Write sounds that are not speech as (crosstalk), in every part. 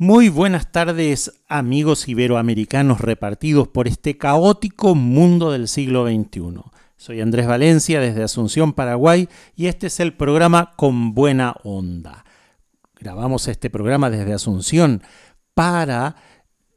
Muy buenas tardes amigos iberoamericanos repartidos por este caótico mundo del siglo XXI. Soy Andrés Valencia desde Asunción, Paraguay y este es el programa Con Buena Onda. Grabamos este programa desde Asunción para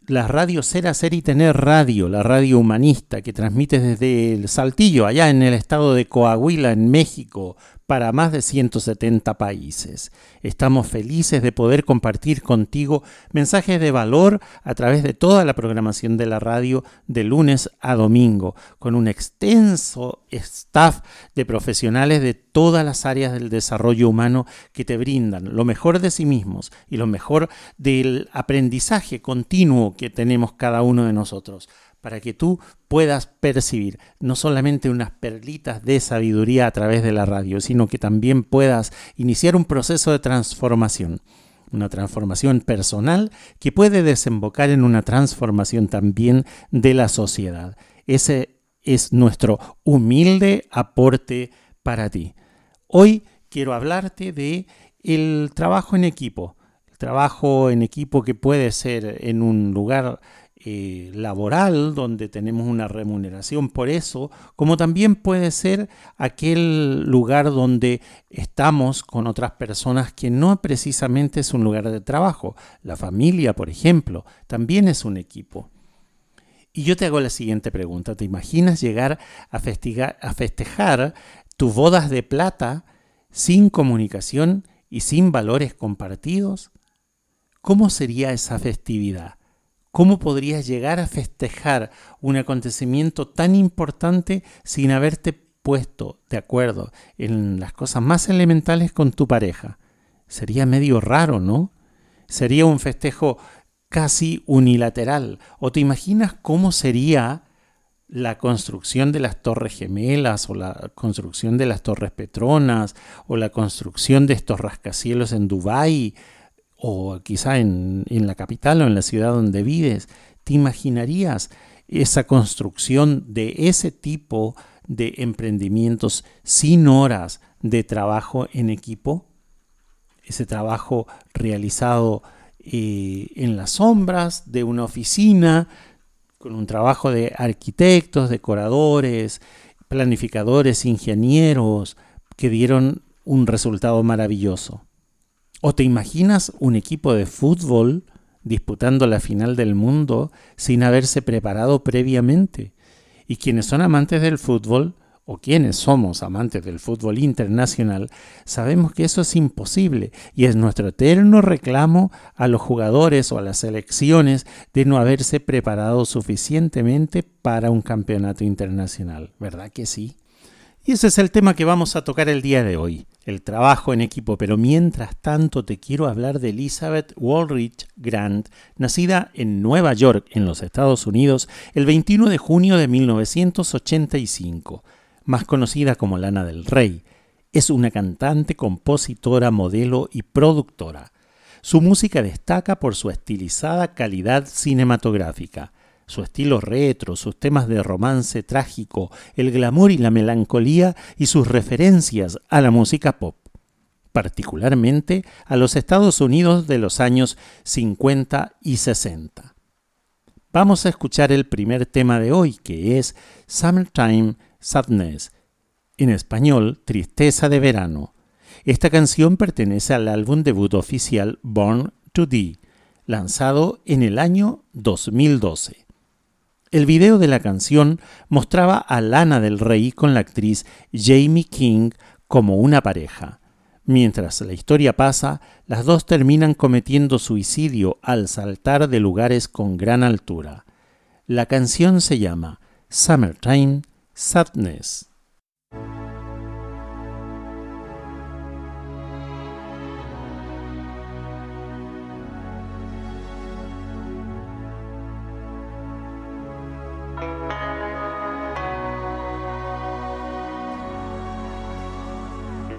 la radio Ser, Hacer y Tener Radio, la radio humanista que transmite desde el Saltillo, allá en el estado de Coahuila, en México, para más de 170 países. Estamos felices de poder compartir contigo mensajes de valor a través de toda la programación de la radio de lunes a domingo, con un extenso staff de profesionales de todas las áreas del desarrollo humano que te brindan lo mejor de sí mismos y lo mejor del aprendizaje continuo que tenemos cada uno de nosotros para que tú puedas percibir no solamente unas perlitas de sabiduría a través de la radio, sino que también puedas iniciar un proceso de transformación, una transformación personal que puede desembocar en una transformación también de la sociedad. Ese es nuestro humilde aporte para ti. Hoy quiero hablarte de el trabajo en equipo, el trabajo en equipo que puede ser en un lugar eh, laboral donde tenemos una remuneración por eso, como también puede ser aquel lugar donde estamos con otras personas que no precisamente es un lugar de trabajo. La familia, por ejemplo, también es un equipo. Y yo te hago la siguiente pregunta. ¿Te imaginas llegar a, a festejar tus bodas de plata sin comunicación y sin valores compartidos? ¿Cómo sería esa festividad? ¿Cómo podrías llegar a festejar un acontecimiento tan importante sin haberte puesto de acuerdo en las cosas más elementales con tu pareja? Sería medio raro, ¿no? Sería un festejo casi unilateral. ¿O te imaginas cómo sería la construcción de las torres gemelas o la construcción de las torres petronas o la construcción de estos rascacielos en Dubái o quizá en, la capital o en la ciudad donde vives, ¿te imaginarías esa construcción de ese tipo de emprendimientos sin horas de trabajo en equipo? Ese trabajo realizado eh, en las sombras de una oficina, con un trabajo de arquitectos, decoradores, planificadores, ingenieros, que dieron un resultado maravilloso. ¿O te imaginas un equipo de fútbol disputando la final del mundo sin haberse preparado previamente? Y quienes son amantes del fútbol, o quienes somos amantes del fútbol internacional, sabemos que eso es imposible y es nuestro eterno reclamo a los jugadores o a las selecciones de no haberse preparado suficientemente para un campeonato internacional. ¿Verdad que sí? Y ese es el tema que vamos a tocar el día de hoy, el trabajo en equipo. Pero mientras tanto te quiero hablar de Elizabeth Walrich Grant, nacida en Nueva York, en los Estados Unidos, el 21 de junio de 1985, más conocida como Lana del Rey. Es una cantante, compositora, modelo y productora. Su música destaca por su estilizada calidad cinematográfica su estilo retro, sus temas de romance trágico, el glamour y la melancolía y sus referencias a la música pop, particularmente a los Estados Unidos de los años 50 y 60. Vamos a escuchar el primer tema de hoy, que es Summertime Sadness, en español Tristeza de Verano. Esta canción pertenece al álbum debut oficial Born to Die, lanzado en el año 2012. El video de la canción mostraba a Lana del Rey con la actriz Jamie King como una pareja. Mientras la historia pasa, las dos terminan cometiendo suicidio al saltar de lugares con gran altura. La canción se llama Summertime Sadness.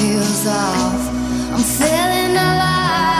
heels off. I'm feeling alive.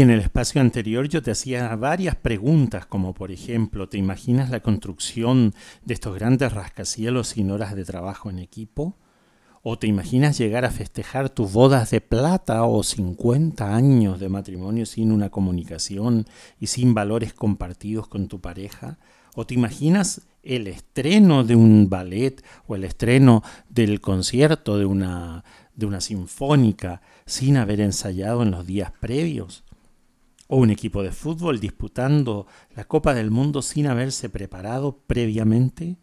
Y en el espacio anterior yo te hacía varias preguntas, como por ejemplo, ¿te imaginas la construcción de estos grandes rascacielos sin horas de trabajo en equipo? ¿O te imaginas llegar a festejar tus bodas de plata o 50 años de matrimonio sin una comunicación y sin valores compartidos con tu pareja? ¿O te imaginas el estreno de un ballet o el estreno del concierto de una, de una sinfónica sin haber ensayado en los días previos? ¿O un equipo de fútbol disputando la Copa del Mundo sin haberse preparado previamente?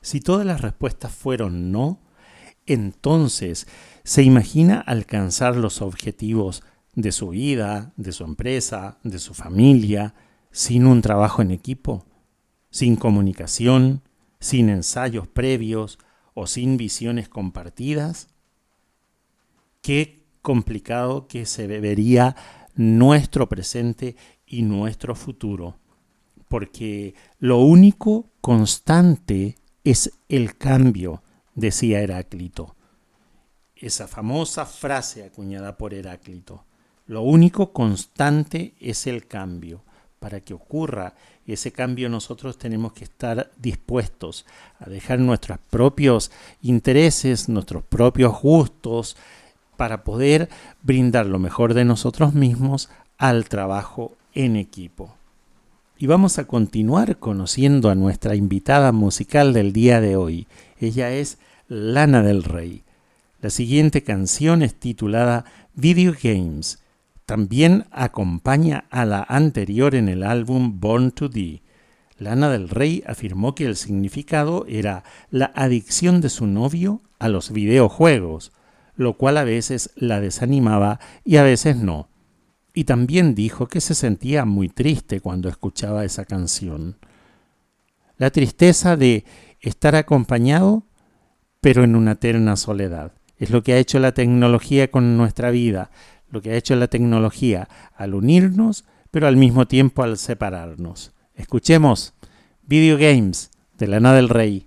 Si todas las respuestas fueron no, entonces se imagina alcanzar los objetivos de su vida, de su empresa, de su familia, sin un trabajo en equipo, sin comunicación, sin ensayos previos o sin visiones compartidas? Qué complicado que se vería nuestro presente y nuestro futuro, porque lo único constante es el cambio, decía Heráclito. Esa famosa frase acuñada por Heráclito. Lo único constante es el cambio. Para que ocurra ese cambio nosotros tenemos que estar dispuestos a dejar nuestros propios intereses, nuestros propios gustos, para poder brindar lo mejor de nosotros mismos al trabajo en equipo. Y vamos a continuar conociendo a nuestra invitada musical del día de hoy. Ella es Lana del Rey. La siguiente canción es titulada Video Games. También acompaña a la anterior en el álbum Born to Thee. Lana del Rey afirmó que el significado era la adicción de su novio a los videojuegos, lo cual a veces la desanimaba y a veces no y también dijo que se sentía muy triste cuando escuchaba esa canción. La tristeza de estar acompañado, pero en una eterna soledad. Es lo que ha hecho la tecnología con nuestra vida, lo que ha hecho la tecnología al unirnos, pero al mismo tiempo al separarnos. Escuchemos Video Games de Lana del Rey.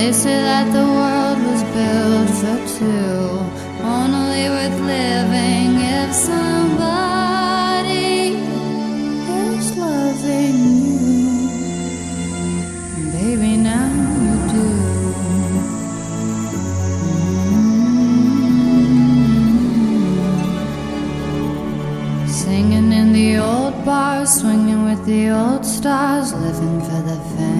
they say that the world was built for two, only with living if somebody is loving you. Baby, now you do. Mm-hmm. Singing in the old bars, swinging with the old stars, living for the fame.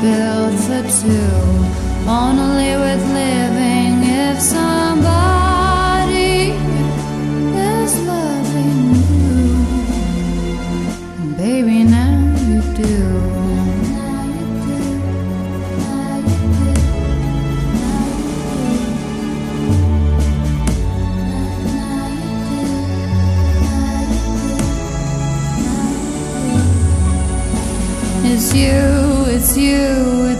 built for two. Only with living if somebody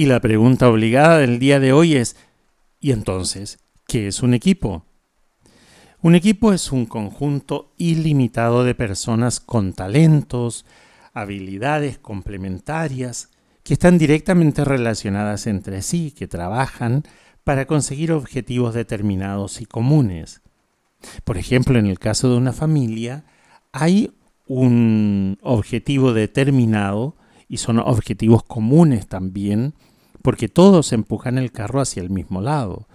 Y la pregunta obligada del día de hoy es, ¿y entonces qué es un equipo? Un equipo es un conjunto ilimitado de personas con talentos, habilidades complementarias, que están directamente relacionadas entre sí, que trabajan para conseguir objetivos determinados y comunes. Por ejemplo, en el caso de una familia, hay un objetivo determinado y son objetivos comunes también, porque todos empujan el carro hacia el mismo lado.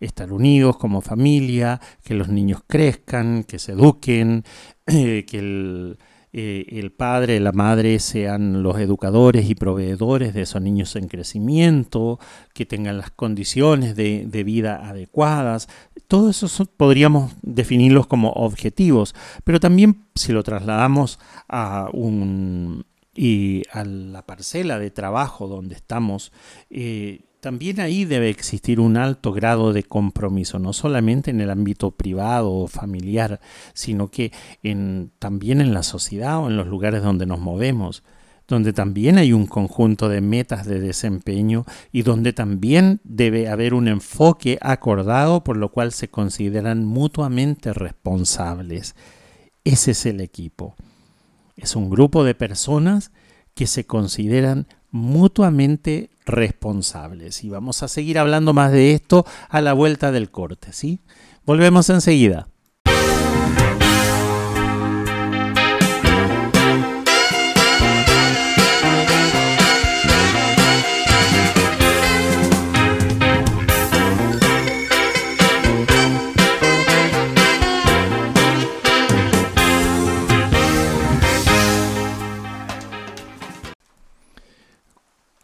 Estar unidos como familia, que los niños crezcan, que se eduquen, (clears throat) eh, que el, eh, el padre, la madre sean los educadores y proveedores de esos niños en crecimiento, que tengan las condiciones de, vida adecuadas. Todo eso podríamos definirlos como objetivos, pero también si lo trasladamos a un y a la parcela de trabajo donde estamos, eh, también ahí debe existir un alto grado de compromiso, no solamente en el ámbito privado o familiar, sino que también en la sociedad o en los lugares donde nos movemos, donde también hay un conjunto de metas de desempeño y donde también debe haber un enfoque acordado por lo cual se consideran mutuamente responsables. Ese es el equipo. Es un grupo de personas que se consideran mutuamente responsables. Y vamos a seguir hablando más de esto a la vuelta del corte, ¿sí? Volvemos enseguida.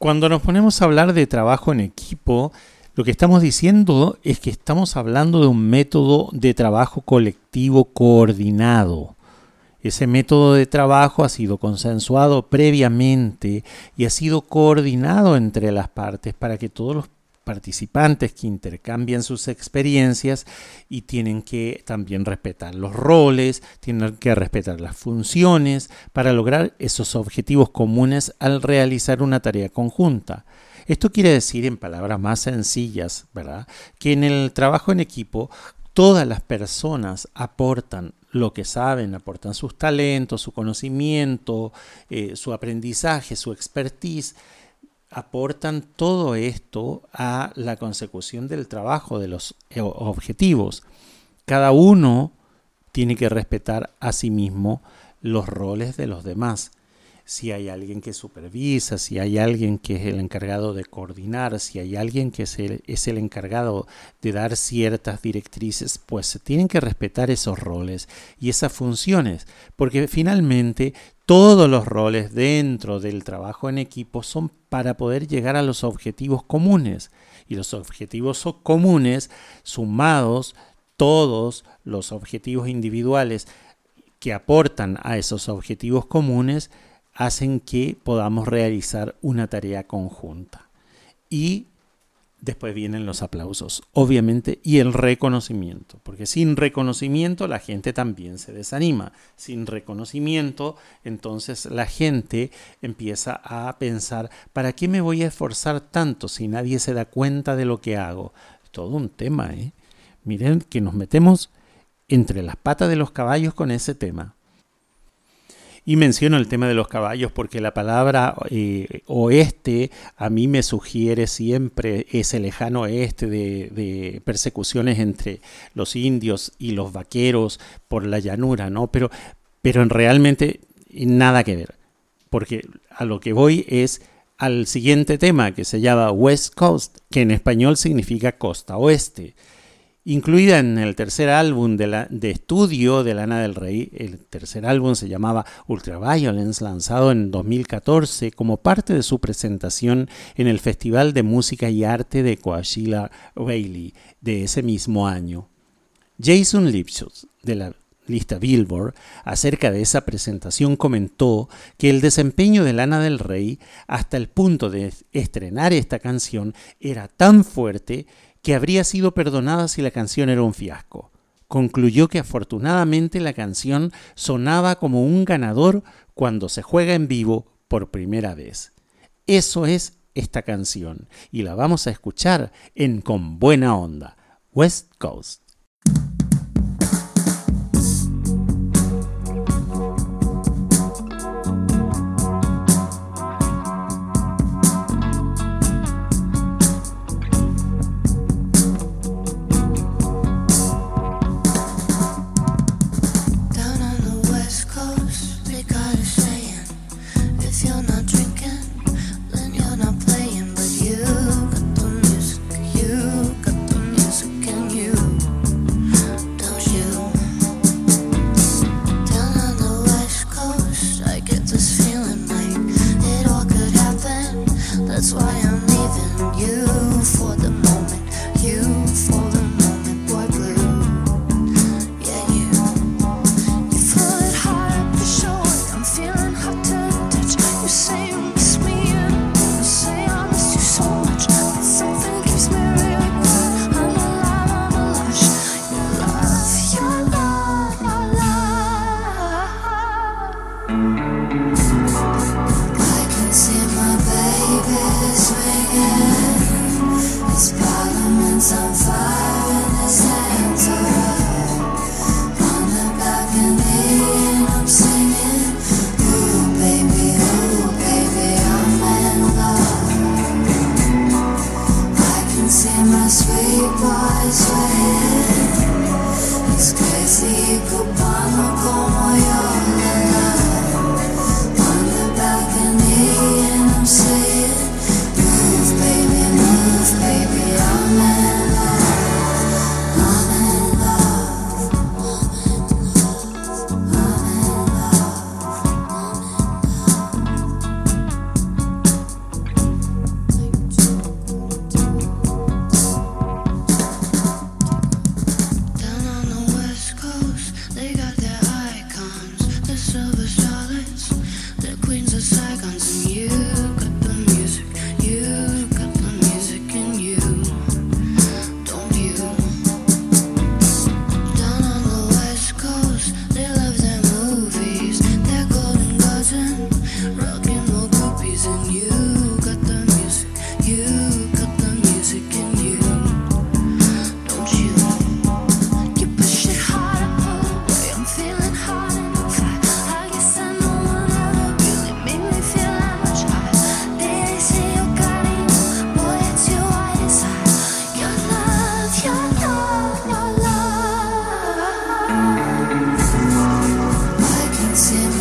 Cuando nos ponemos a hablar de trabajo en equipo, lo que estamos diciendo es que estamos hablando de un método de trabajo colectivo coordinado. Ese método de trabajo ha sido consensuado previamente y ha sido coordinado entre las partes para que todos los participantes que intercambian sus experiencias y tienen que también respetar los roles, tienen que respetar las funciones para lograr esos objetivos comunes al realizar una tarea conjunta. Esto quiere decir, en palabras más sencillas, ¿verdad? Que en el trabajo en equipo todas las personas aportan lo que saben, aportan sus talentos, su conocimiento, eh, su aprendizaje, su expertise, aportan todo esto a la consecución del trabajo, de los eh, objetivos. Cada uno tiene que respetar a sí mismo los roles de los demás. Si hay alguien que supervisa, si hay alguien que es el encargado de coordinar, si hay alguien que es el, es el encargado de dar ciertas directrices, pues se tienen que respetar esos roles y esas funciones, porque finalmente todos los roles dentro del trabajo en equipo son para poder llegar a los objetivos comunes. Y los objetivos comunes, sumados todos los objetivos individuales que aportan a esos objetivos comunes, hacen que podamos realizar una tarea conjunta. Después vienen los aplausos, obviamente, y el reconocimiento, porque sin reconocimiento la gente también se desanima. Sin reconocimiento, entonces la gente empieza a pensar, ¿para qué me voy a esforzar tanto si nadie se da cuenta de lo que hago? Todo un tema, ¿eh? Miren que nos metemos entre las patas de los caballos con ese tema. Y menciono el tema de los caballos porque la palabra eh, oeste a mí me sugiere siempre ese lejano oeste de, persecuciones entre los indios y los vaqueros por la llanura, ¿no? Pero, pero realmente nada que ver. Porque a lo que voy es al siguiente tema que se llama West Coast, que en español significa costa oeste. Incluida en el tercer álbum de, estudio de Lana del Rey, el tercer álbum se llamaba Ultraviolence, lanzado en 2014 como parte de su presentación en el Festival de Música y Arte de Coachella Valley de ese mismo año. Jason Lipschutz, de la lista Billboard, acerca de esa presentación comentó que el desempeño de Lana del Rey hasta el punto de estrenar esta canción era tan fuerte que habría sido perdonada si la canción era un fiasco. Concluyó que afortunadamente la canción sonaba como un ganador cuando se juega en vivo por primera vez. Eso es esta canción y la vamos a escuchar en Con Buena Onda, West Coast. dancing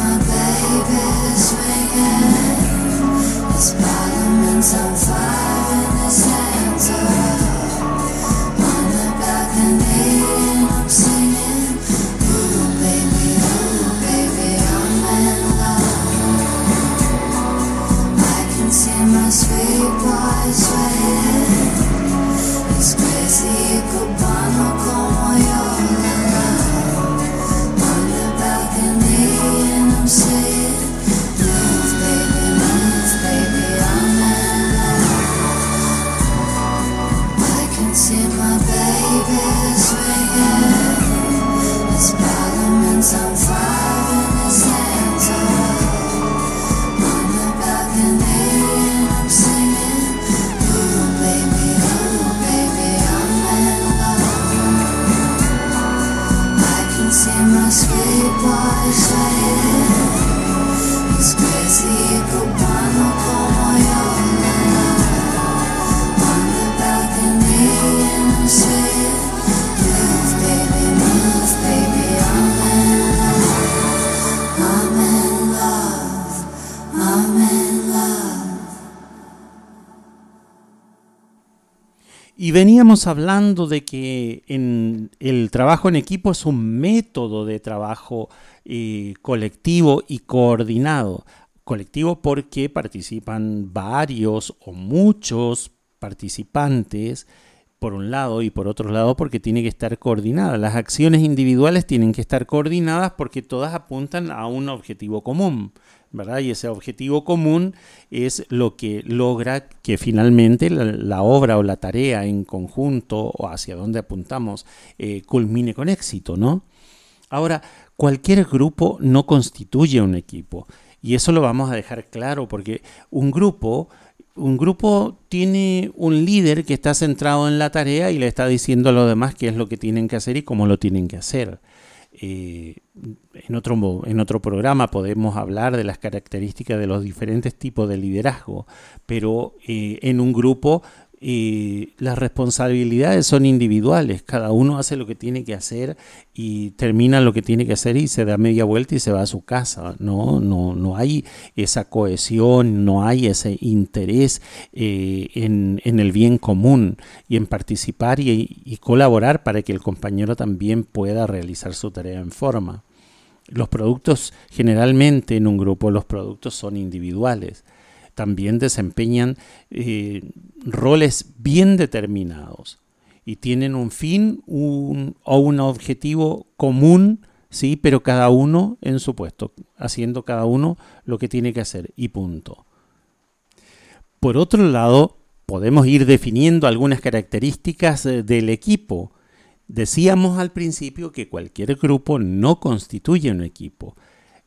veníamos hablando de que en el trabajo en equipo es un método de trabajo eh, colectivo y coordinado. Colectivo porque participan varios o muchos participantes, por un lado, y por otro lado porque tiene que estar coordinada. Las acciones individuales tienen que estar coordinadas porque todas apuntan a un objetivo común. Y ese objetivo común es lo que logra que finalmente la, obra o la tarea en conjunto o hacia donde apuntamos eh, culmine con éxito, ¿no? Ahora, cualquier grupo no constituye un equipo y eso lo vamos a dejar claro porque un grupo un grupo tiene un líder que está centrado en la tarea y le está diciendo a los demás qué es lo que tienen que hacer y cómo lo tienen que hacer. Eh, en, otro, en otro programa podemos hablar de las características de los diferentes tipos de liderazgo, pero eh, en un grupo y las responsabilidades son individuales, cada uno hace lo que tiene que hacer y termina lo que tiene que hacer y se da media vuelta y se va a su casa. No, no, no hay esa cohesión, no hay ese interés eh, en, el bien común y en participar y colaborar para que el compañero también pueda realizar su tarea en forma. Los productos, generalmente en un grupo, los productos son individuales también desempeñan eh, roles bien determinados y tienen un fin o un objetivo común, sí, pero cada uno en su puesto, haciendo cada uno lo que tiene que hacer y punto. Por otro lado, podemos ir definiendo algunas características eh, del equipo. Decíamos al principio que cualquier grupo no constituye un equipo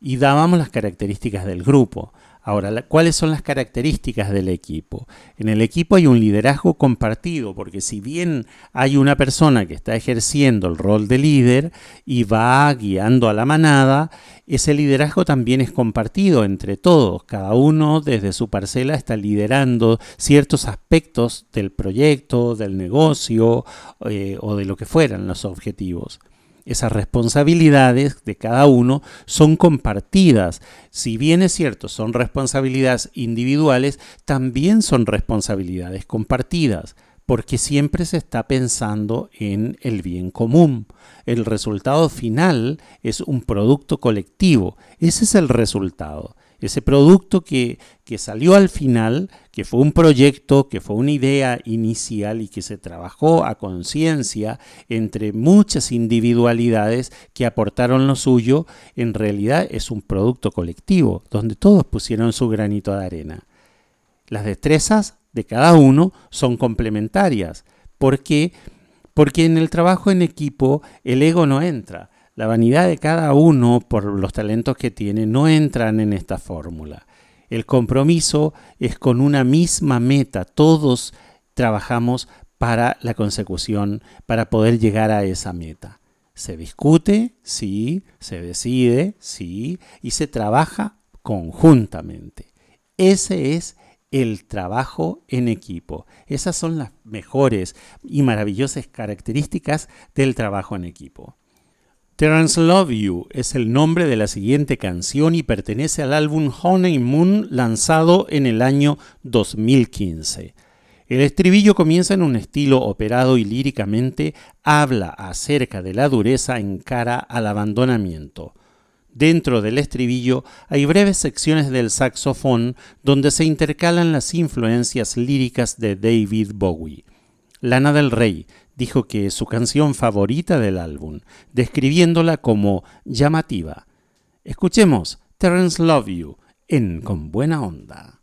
y dábamos las características del grupo. Ahora, ¿cuáles son las características del equipo? En el equipo hay un liderazgo compartido, porque si bien hay una persona que está ejerciendo el rol de líder y va guiando a la manada, ese liderazgo también es compartido entre todos. Cada uno desde su parcela está liderando ciertos aspectos del proyecto, del negocio eh, o de lo que fueran los objetivos esas responsabilidades de cada uno son compartidas. Si bien es cierto, son responsabilidades individuales, también son responsabilidades compartidas, porque siempre se está pensando en el bien común. El resultado final es un producto colectivo. Ese es el resultado ese producto que, salió al final, que fue un proyecto, que fue una idea inicial y que se trabajó a conciencia entre muchas individualidades que aportaron lo suyo, en realidad es un producto colectivo, donde todos pusieron su granito de arena. Las destrezas de cada uno son complementarias. ¿Por qué? Porque en el trabajo en equipo el ego no entra. La vanidad de cada uno por los talentos que tiene no entran en esta fórmula. El compromiso es con una misma meta. Todos trabajamos para la consecución, para poder llegar a esa meta. Se discute, sí, se decide, sí, y se trabaja conjuntamente. Ese es el trabajo en equipo. Esas son las mejores y maravillosas características del trabajo en equipo. Terence Love You es el nombre de la siguiente canción y pertenece al álbum Honeymoon lanzado en el año 2015. El estribillo comienza en un estilo operado y líricamente habla acerca de la dureza en cara al abandonamiento. Dentro del estribillo hay breves secciones del saxofón donde se intercalan las influencias líricas de David Bowie. Lana del Rey dijo que su canción favorita del álbum, describiéndola como llamativa. Escuchemos Terence Love You en Con Buena Onda.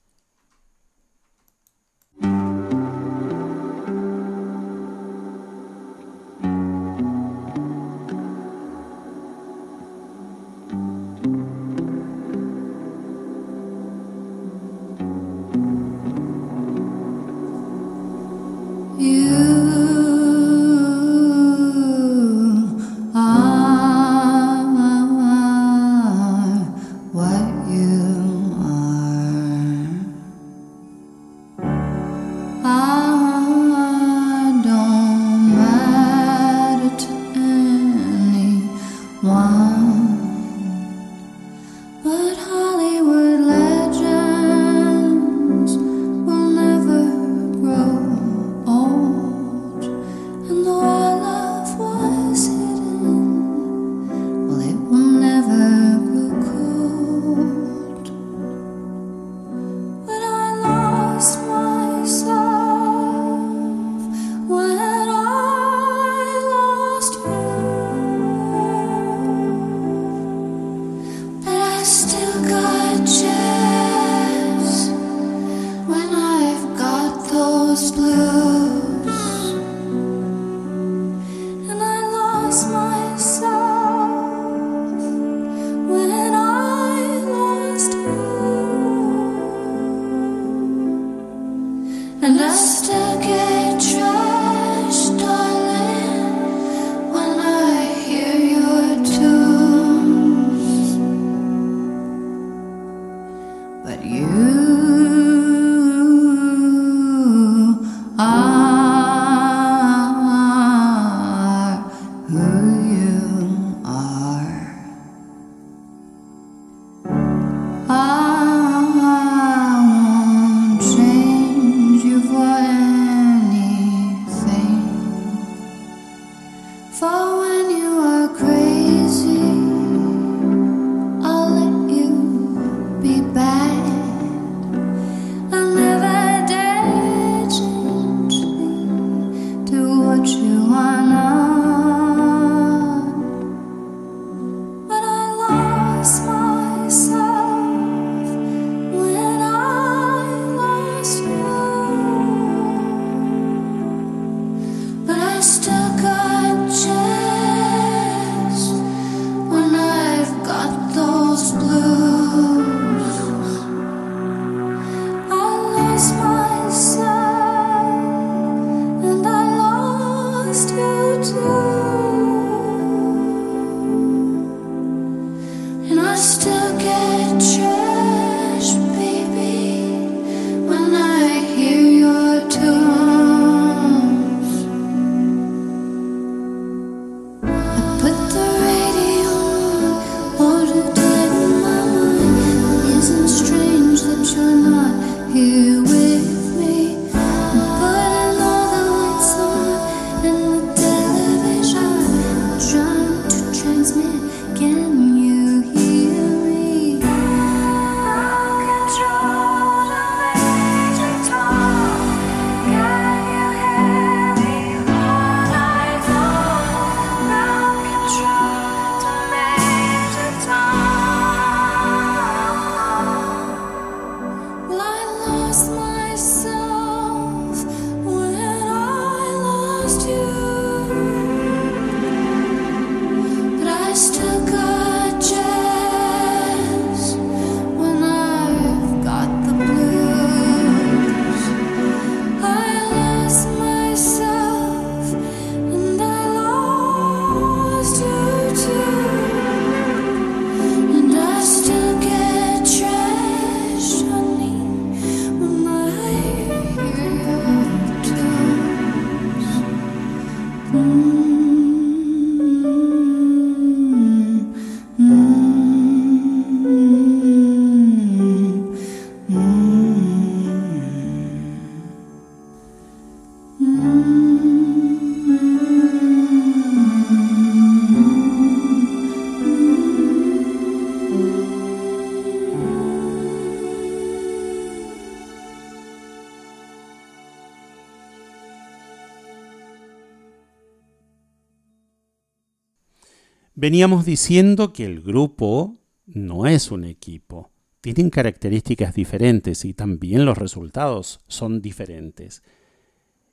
Veníamos diciendo que el grupo no es un equipo. Tienen características diferentes y también los resultados son diferentes.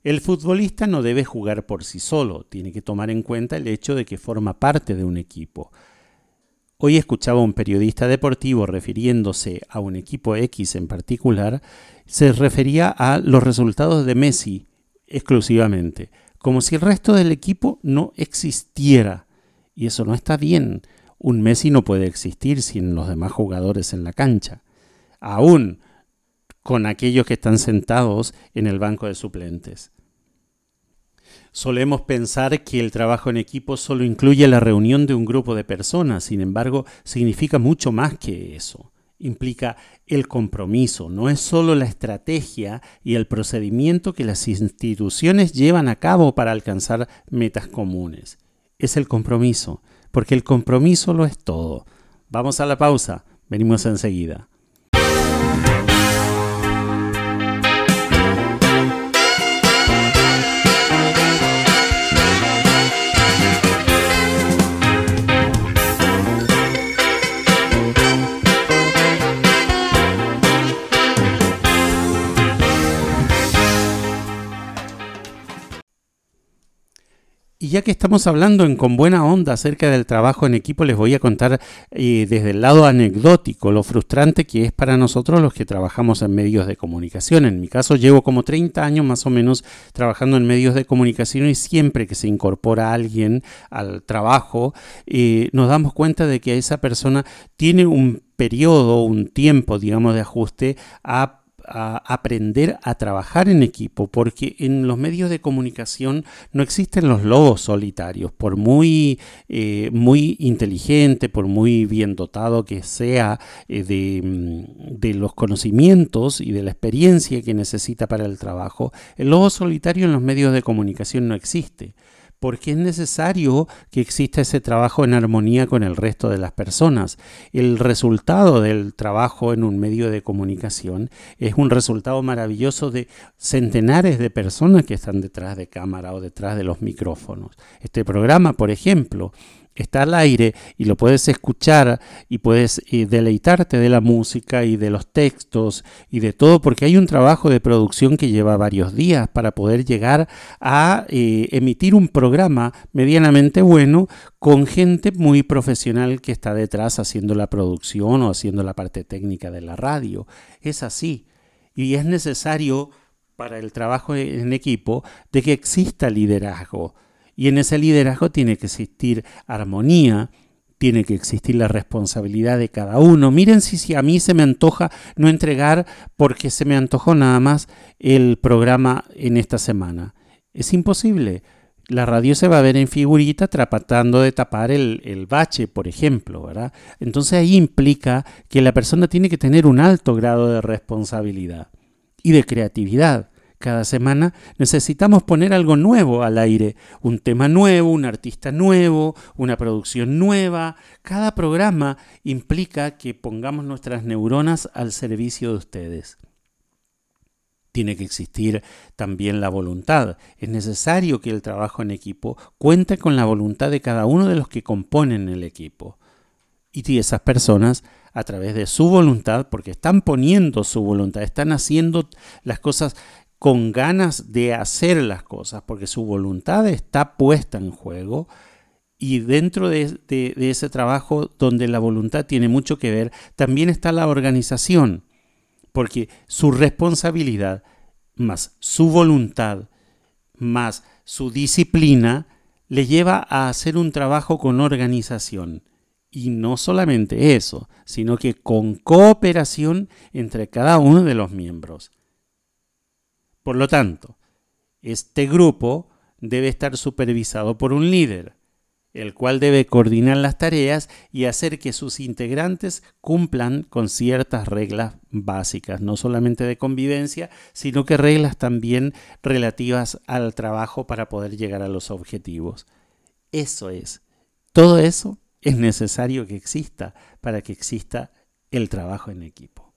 El futbolista no debe jugar por sí solo, tiene que tomar en cuenta el hecho de que forma parte de un equipo. Hoy escuchaba a un periodista deportivo refiriéndose a un equipo X en particular, se refería a los resultados de Messi exclusivamente, como si el resto del equipo no existiera. Y eso no está bien. Un Messi no puede existir sin los demás jugadores en la cancha. Aún con aquellos que están sentados en el banco de suplentes. Solemos pensar que el trabajo en equipo solo incluye la reunión de un grupo de personas, sin embargo, significa mucho más que eso. Implica el compromiso, no es solo la estrategia y el procedimiento que las instituciones llevan a cabo para alcanzar metas comunes es el compromiso, porque el compromiso lo es todo. Vamos a la pausa, venimos enseguida. Y ya que estamos hablando con buena onda acerca del trabajo en equipo, les voy a contar eh, desde el lado anecdótico lo frustrante que es para nosotros los que trabajamos en medios de comunicación. En mi caso llevo como 30 años más o menos trabajando en medios de comunicación y siempre que se incorpora alguien al trabajo, eh, nos damos cuenta de que esa persona tiene un periodo, un tiempo, digamos, de ajuste a a aprender a trabajar en equipo, porque en los medios de comunicación no existen los lobos solitarios, por muy, eh, muy inteligente, por muy bien dotado que sea eh, de, mm, de los conocimientos y de la experiencia que necesita para el trabajo, el lobo solitario en los medios de comunicación no existe porque es necesario que exista ese trabajo en armonía con el resto de las personas. El resultado del trabajo en un medio de comunicación es un resultado maravilloso de centenares de personas que están detrás de cámara o detrás de los micrófonos. Este programa, por ejemplo, está al aire y lo puedes escuchar y puedes eh, deleitarte de la música y de los textos y de todo, porque hay un trabajo de producción que lleva varios días para poder llegar a eh, emitir un programa medianamente bueno con gente muy profesional que está detrás haciendo la producción o haciendo la parte técnica de la radio. Es así. Y es necesario para el trabajo en equipo de que exista liderazgo y en ese liderazgo tiene que existir armonía, tiene que existir la responsabilidad de cada uno. Miren si, a mí se me antoja no entregar porque se me antojó nada más el programa en esta semana. Es imposible. La radio se va a ver en figurita tratando de tapar el, el bache, por ejemplo, ¿verdad? Entonces ahí implica que la persona tiene que tener un alto grado de responsabilidad y de creatividad. Cada semana necesitamos poner algo nuevo al aire, un tema nuevo, un artista nuevo, una producción nueva. Cada programa implica que pongamos nuestras neuronas al servicio de ustedes. Tiene que existir también la voluntad. Es necesario que el trabajo en equipo cuente con la voluntad de cada uno de los que componen el equipo. Y esas personas, a través de su voluntad, porque están poniendo su voluntad, están haciendo las cosas con ganas de hacer las cosas, porque su voluntad está puesta en juego. Y dentro de, ese trabajo donde la voluntad tiene mucho que ver, también está la organización, porque su responsabilidad más su voluntad más su disciplina le lleva a hacer un trabajo con organización. Y no solamente eso, sino que con cooperación entre cada uno de los miembros. Por lo tanto, este grupo debe estar supervisado por un líder, el cual debe coordinar las tareas y hacer que sus integrantes cumplan con ciertas reglas básicas, no solamente de convivencia, sino que reglas también relativas al trabajo para poder llegar a los objetivos. Eso es. Todo eso es necesario que exista para que exista el trabajo en equipo.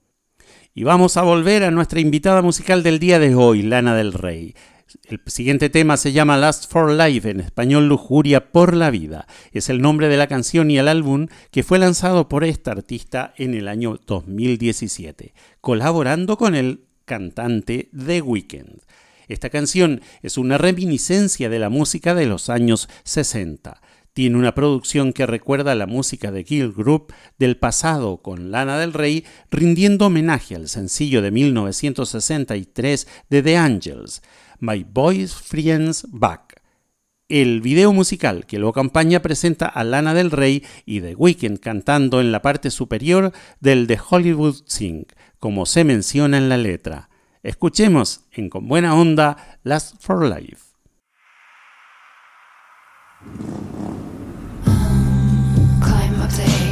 Y vamos a volver a nuestra invitada musical del día de hoy, Lana del Rey. El siguiente tema se llama Last for Life, en español Lujuria por la Vida. Es el nombre de la canción y el álbum que fue lanzado por esta artista en el año 2017, colaborando con el cantante The Weeknd. Esta canción es una reminiscencia de la música de los años 60 tiene una producción que recuerda la música de Kill Group del pasado con Lana del Rey, rindiendo homenaje al sencillo de 1963 de The Angels, My Boy's Friends Back. El video musical que lo acompaña presenta a Lana del Rey y The Weeknd cantando en la parte superior del The Hollywood Sing, como se menciona en la letra. Escuchemos en Con Buena Onda Last for Life. up to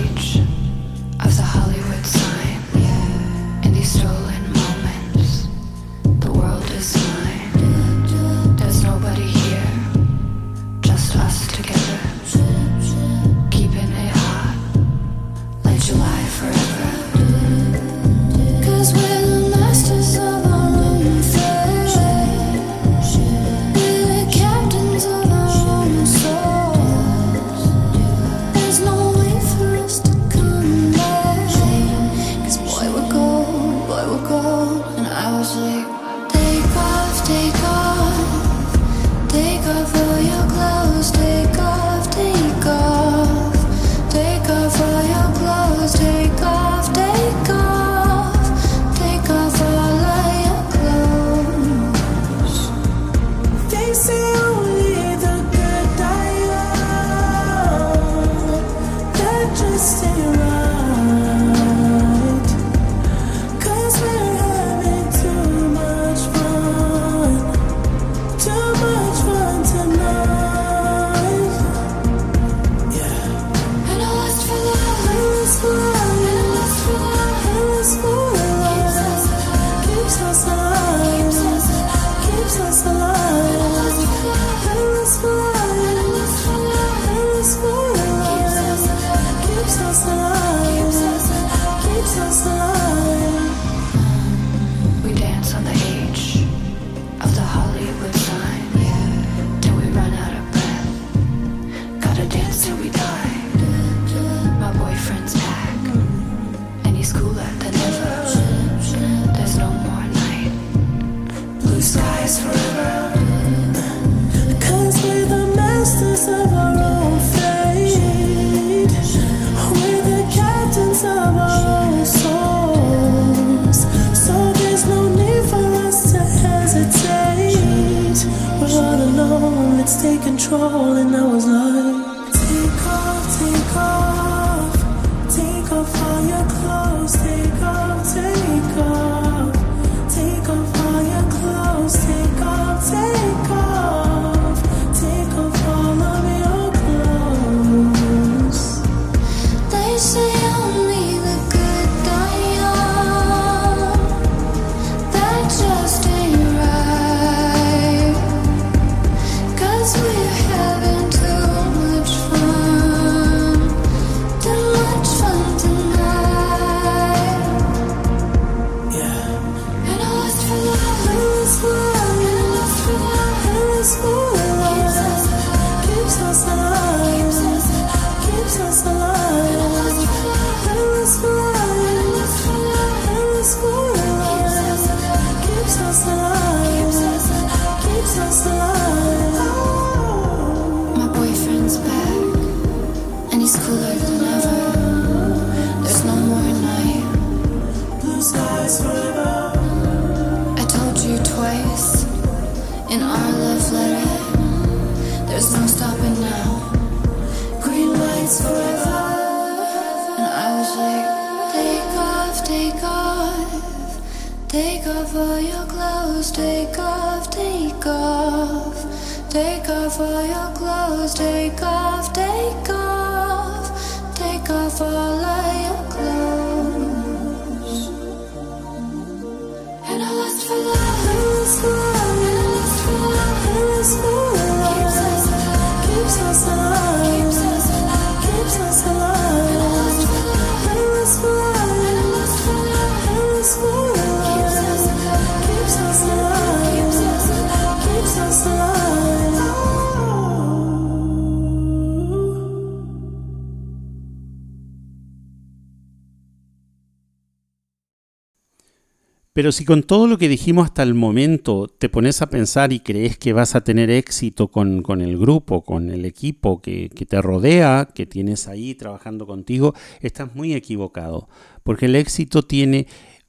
Pero si con todo lo que dijimos hasta el momento te pones a pensar y crees que vas a tener éxito con, con el grupo, con el equipo que, te rodea, que tienes ahí trabajando contigo, estás muy equivocado. Porque el éxito tiene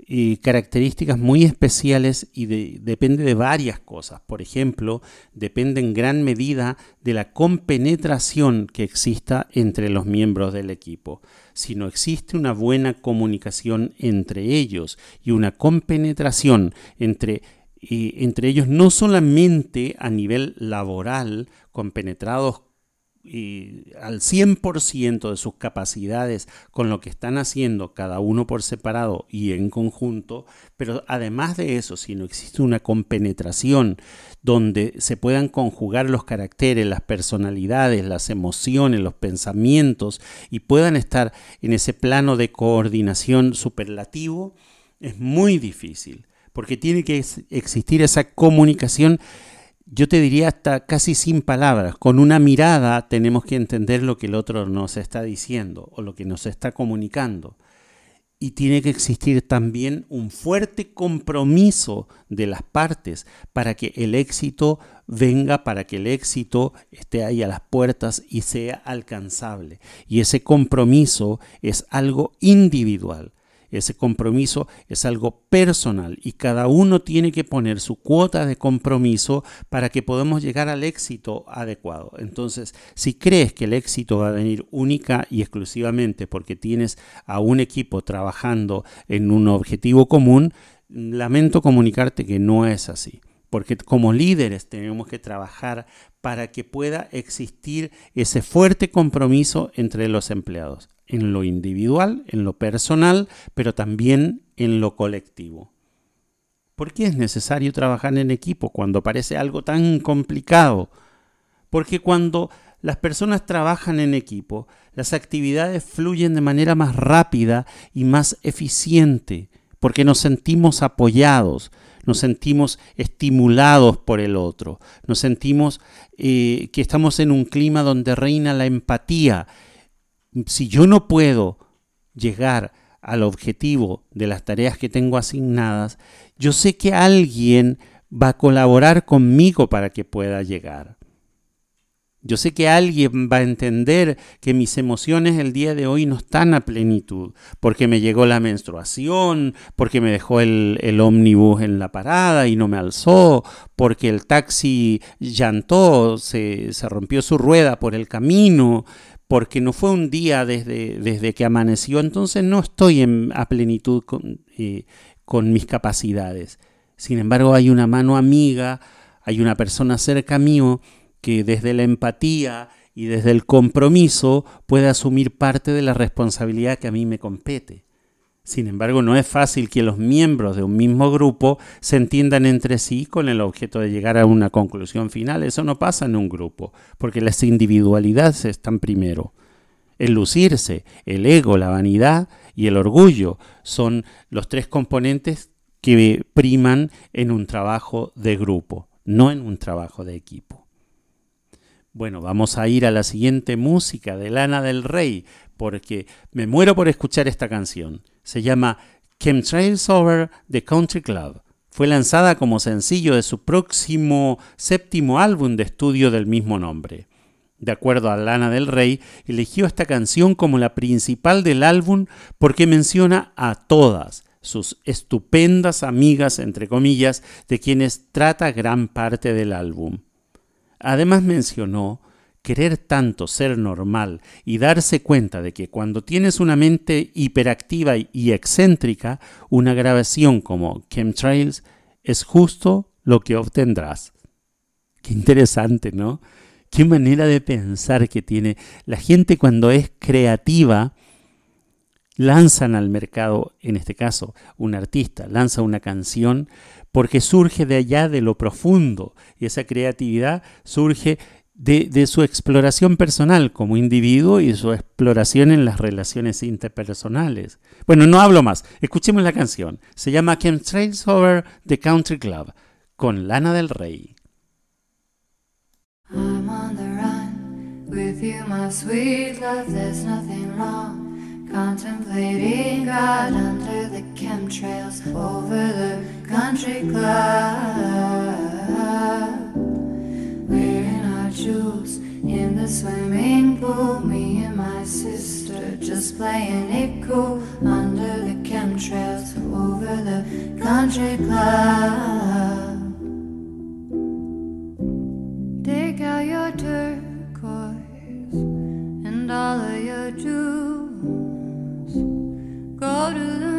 eh, características muy especiales y de- depende de varias cosas. Por ejemplo, depende en gran medida de la compenetración que exista entre los miembros del equipo. Si no existe una buena comunicación entre ellos y una compenetración entre eh, entre ellos no solamente a nivel laboral, compenetrados eh, al 100% de sus capacidades con lo que están haciendo cada uno por separado y en conjunto, pero además de eso, si no existe una compenetración donde se puedan conjugar los caracteres, las personalidades, las emociones, los pensamientos y puedan estar en ese plano de coordinación superlativo, es muy difícil, porque tiene que ex- existir esa comunicación yo te diría hasta casi sin palabras, con una mirada tenemos que entender lo que el otro nos está diciendo o lo que nos está comunicando. Y tiene que existir también un fuerte compromiso de las partes para que el éxito venga, para que el éxito esté ahí a las puertas y sea alcanzable. Y ese compromiso es algo individual. Ese compromiso es algo personal y cada uno tiene que poner su cuota de compromiso para que podamos llegar al éxito adecuado. Entonces, si crees que el éxito va a venir única y exclusivamente porque tienes a un equipo trabajando en un objetivo común, lamento comunicarte que no es así. Porque como líderes tenemos que trabajar para que pueda existir ese fuerte compromiso entre los empleados en lo individual, en lo personal, pero también en lo colectivo. ¿Por qué es necesario trabajar en equipo cuando parece algo tan complicado? Porque cuando las personas trabajan en equipo, las actividades fluyen de manera más rápida y más eficiente, porque nos sentimos apoyados, nos sentimos estimulados por el otro, nos sentimos eh, que estamos en un clima donde reina la empatía si yo no puedo llegar al objetivo de las tareas que tengo asignadas, yo sé que alguien va a colaborar conmigo para que pueda llegar. Yo sé que alguien va a entender que mis emociones el día de hoy no están a plenitud, porque me llegó la menstruación, porque me dejó el, el ómnibus en la parada y no me alzó, porque el taxi llantó, se, se rompió su rueda por el camino, porque no fue un día desde, desde que amaneció, entonces no estoy en, a plenitud con, eh, con mis capacidades. Sin embargo, hay una mano amiga, hay una persona cerca mío que desde la empatía y desde el compromiso puede asumir parte de la responsabilidad que a mí me compete. Sin embargo, no es fácil que los miembros de un mismo grupo se entiendan entre sí con el objeto de llegar a una conclusión final. Eso no pasa en un grupo, porque las individualidades están primero. El lucirse, el ego, la vanidad y el orgullo son los tres componentes que priman en un trabajo de grupo, no en un trabajo de equipo. Bueno, vamos a ir a la siguiente música de Lana del Rey, porque me muero por escuchar esta canción. Se llama Chemtrails Over the Country Club. Fue lanzada como sencillo de su próximo séptimo álbum de estudio del mismo nombre. De acuerdo a Lana del Rey, eligió esta canción como la principal del álbum porque menciona a todas sus estupendas amigas, entre comillas, de quienes trata gran parte del álbum. Además mencionó querer tanto ser normal y darse cuenta de que cuando tienes una mente hiperactiva y excéntrica, una grabación como Chemtrails es justo lo que obtendrás. Qué interesante, ¿no? Qué manera de pensar que tiene la gente cuando es creativa. Lanzan al mercado, en este caso, un artista lanza una canción porque surge de allá de lo profundo y esa creatividad surge de, su exploración personal como individuo y su exploración en las relaciones interpersonales. Bueno, no hablo más, escuchemos la canción. Se llama Chemtrails Over the Country Club con Lana del Rey. I'm on the run with you, my sweet love. There's nothing wrong. Contemplating God under the chemtrails over the country club. Wearing our jewels in the swimming pool. Me and my sister just playing it cool under the chemtrails over the country club. Take out your turquoise and all of your jewels. Garını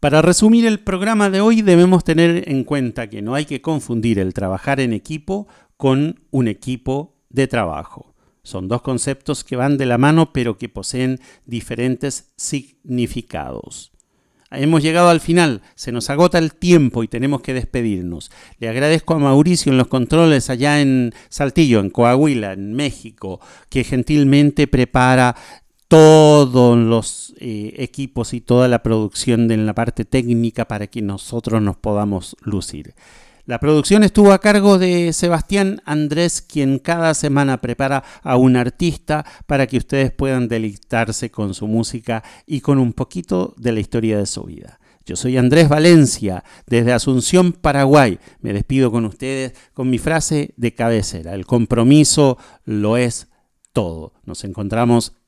Para resumir el programa de hoy debemos tener en cuenta que no hay que confundir el trabajar en equipo con un equipo de trabajo. Son dos conceptos que van de la mano pero que poseen diferentes significados. Hemos llegado al final, se nos agota el tiempo y tenemos que despedirnos. Le agradezco a Mauricio en los controles allá en Saltillo, en Coahuila, en México, que gentilmente prepara todos los eh, equipos y toda la producción en la parte técnica para que nosotros nos podamos lucir. La producción estuvo a cargo de Sebastián Andrés, quien cada semana prepara a un artista para que ustedes puedan deleitarse con su música y con un poquito de la historia de su vida. Yo soy Andrés Valencia, desde Asunción, Paraguay. Me despido con ustedes con mi frase de cabecera. El compromiso lo es todo. Nos encontramos